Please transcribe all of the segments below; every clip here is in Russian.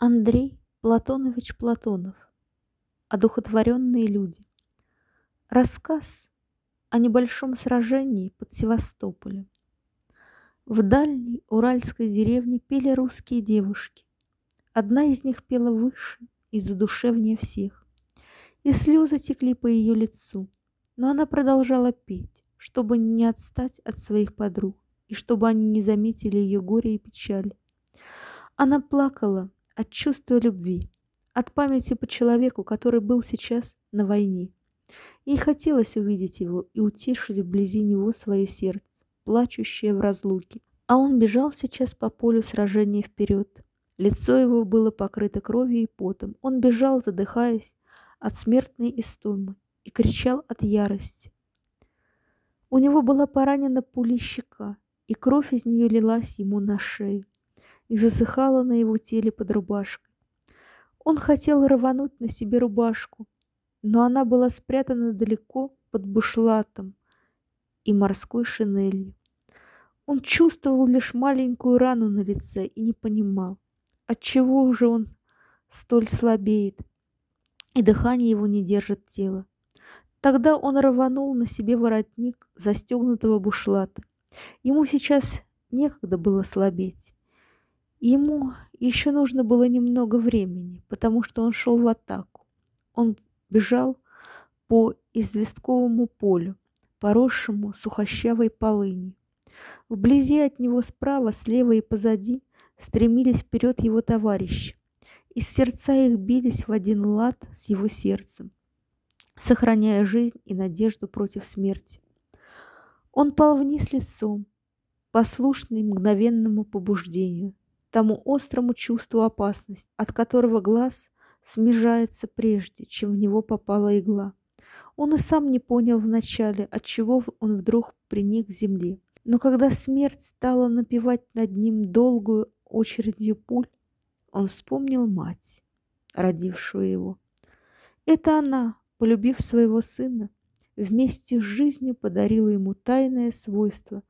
Андрей Платонович Платонов. Одухотворенные люди. Рассказ о небольшом сражении под Севастополем. В дальней уральской деревне пели русские девушки. Одна из них пела выше и задушевнее всех. И слезы текли по ее лицу, но она продолжала петь, чтобы не отстать от своих подруг и чтобы они не заметили ее горе и печали. Она плакала, от чувства любви, от памяти по человеку, который был сейчас на войне. Ей хотелось увидеть его и утешить вблизи него свое сердце, плачущее в разлуке. А он бежал сейчас по полю сражения вперед. Лицо его было покрыто кровью и потом. Он бежал, задыхаясь от смертной истомы, и кричал от ярости. У него была поранена пулей щека, и кровь из нее лилась ему на шею и засыхала на его теле под рубашкой. Он хотел рвануть на себе рубашку, но она была спрятана далеко под бушлатом и морской шинелью. Он чувствовал лишь маленькую рану на лице и не понимал, отчего уже он столь слабеет, и дыхание его не держит тело. Тогда он рванул на себе воротник застегнутого бушлата. Ему сейчас некогда было слабеть. Ему еще нужно было немного времени, потому что он шел в атаку. Он бежал по известковому полю, поросшему сухощавой полынью. Вблизи от него справа, слева и позади стремились вперед его товарищи, и сердца их бились в один лад с его сердцем, сохраняя жизнь и надежду против смерти. Он пал вниз лицом, послушный мгновенному побуждению, тому острому чувству опасности, от которого глаз смежается прежде, чем в него попала игла. Он и сам не понял вначале, от чего он вдруг приник к земле. Но когда смерть стала напевать над ним долгую очередью пуль, он вспомнил мать, родившую его. Это она, полюбив своего сына, вместе с жизнью подарила ему тайное свойство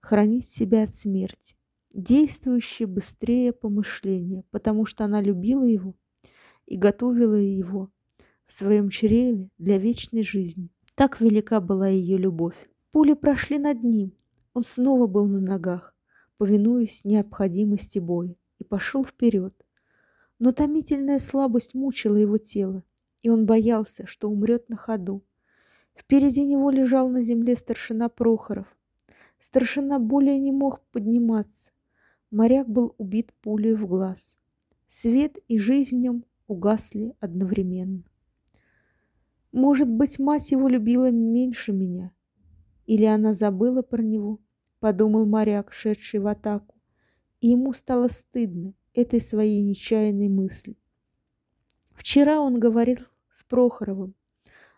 хранить себя от смерти действующее быстрее помышления, потому что она любила его и готовила его в своем чреве для вечной жизни. Так велика была ее любовь. Пули прошли над ним. Он снова был на ногах, повинуясь необходимости боя, и пошел вперед. Но томительная слабость мучила его тело, и он боялся, что умрет на ходу. Впереди него лежал на земле старшина Прохоров. Старшина более не мог подниматься. Моряк был убит пулей в глаз. Свет и жизнь в нем угасли одновременно. Может быть, мать его любила меньше меня, или она забыла про него, подумал моряк, шедший в атаку, и ему стало стыдно этой своей нечаянной мысли. Вчера он говорил с Прохоровым.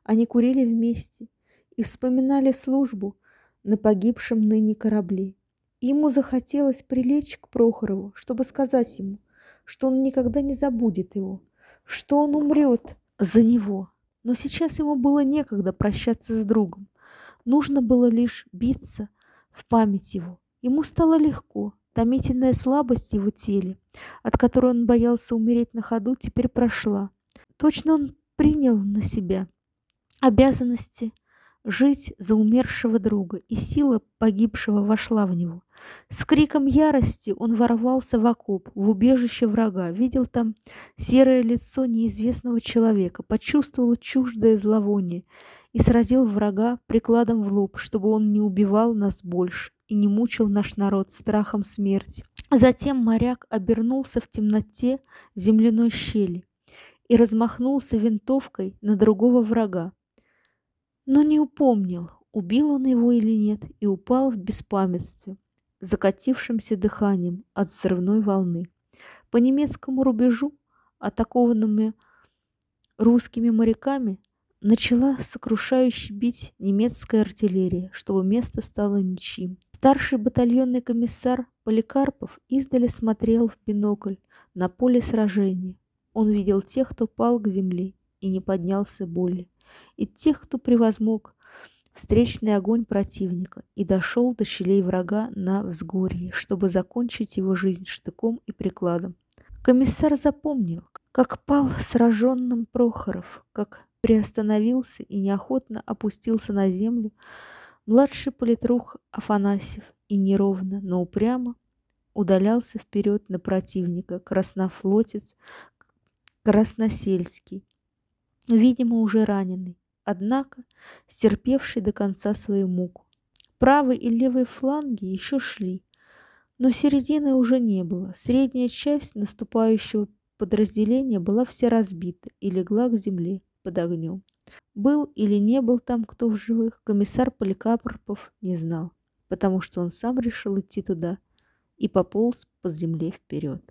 Они курили вместе и вспоминали службу на погибшем ныне корабле. Ему захотелось прилечь к Прохорову, чтобы сказать ему, что он никогда не забудет его, что он умрет за него. Но сейчас ему было некогда прощаться с другом. Нужно было лишь биться в память его. Ему стало легко. Томительная слабость его теле, от которой он боялся умереть на ходу, теперь прошла. Точно он принял на себя обязанности жить за умершего друга, и сила погибшего вошла в него. С криком ярости он ворвался в окоп, в убежище врага, видел там серое лицо неизвестного человека, почувствовал чуждое зловоние и сразил врага прикладом в лоб, чтобы он не убивал нас больше и не мучил наш народ страхом смерти. Затем моряк обернулся в темноте земляной щели и размахнулся винтовкой на другого врага, но не упомнил, убил он его или нет, и упал в беспамятстве, закатившимся дыханием от взрывной волны. По немецкому рубежу, атакованными русскими моряками, начала сокрушающе бить немецкая артиллерия, чтобы место стало ничьим. Старший батальонный комиссар Поликарпов издали смотрел в бинокль на поле сражения. Он видел тех, кто пал к земле и не поднялся более и тех, кто превозмог встречный огонь противника и дошел до щелей врага на взгорье, чтобы закончить его жизнь штыком и прикладом. Комиссар запомнил, как пал сраженным Прохоров, как приостановился и неохотно опустился на землю младший политрух Афанасьев и неровно, но упрямо удалялся вперед на противника краснофлотец Красносельский, видимо, уже раненый, однако стерпевший до конца свою муку. Правый и левый фланги еще шли, но середины уже не было. Средняя часть наступающего подразделения была вся разбита и легла к земле под огнем. Был или не был там кто в живых, комиссар Поликарпов не знал, потому что он сам решил идти туда и пополз под земле вперед.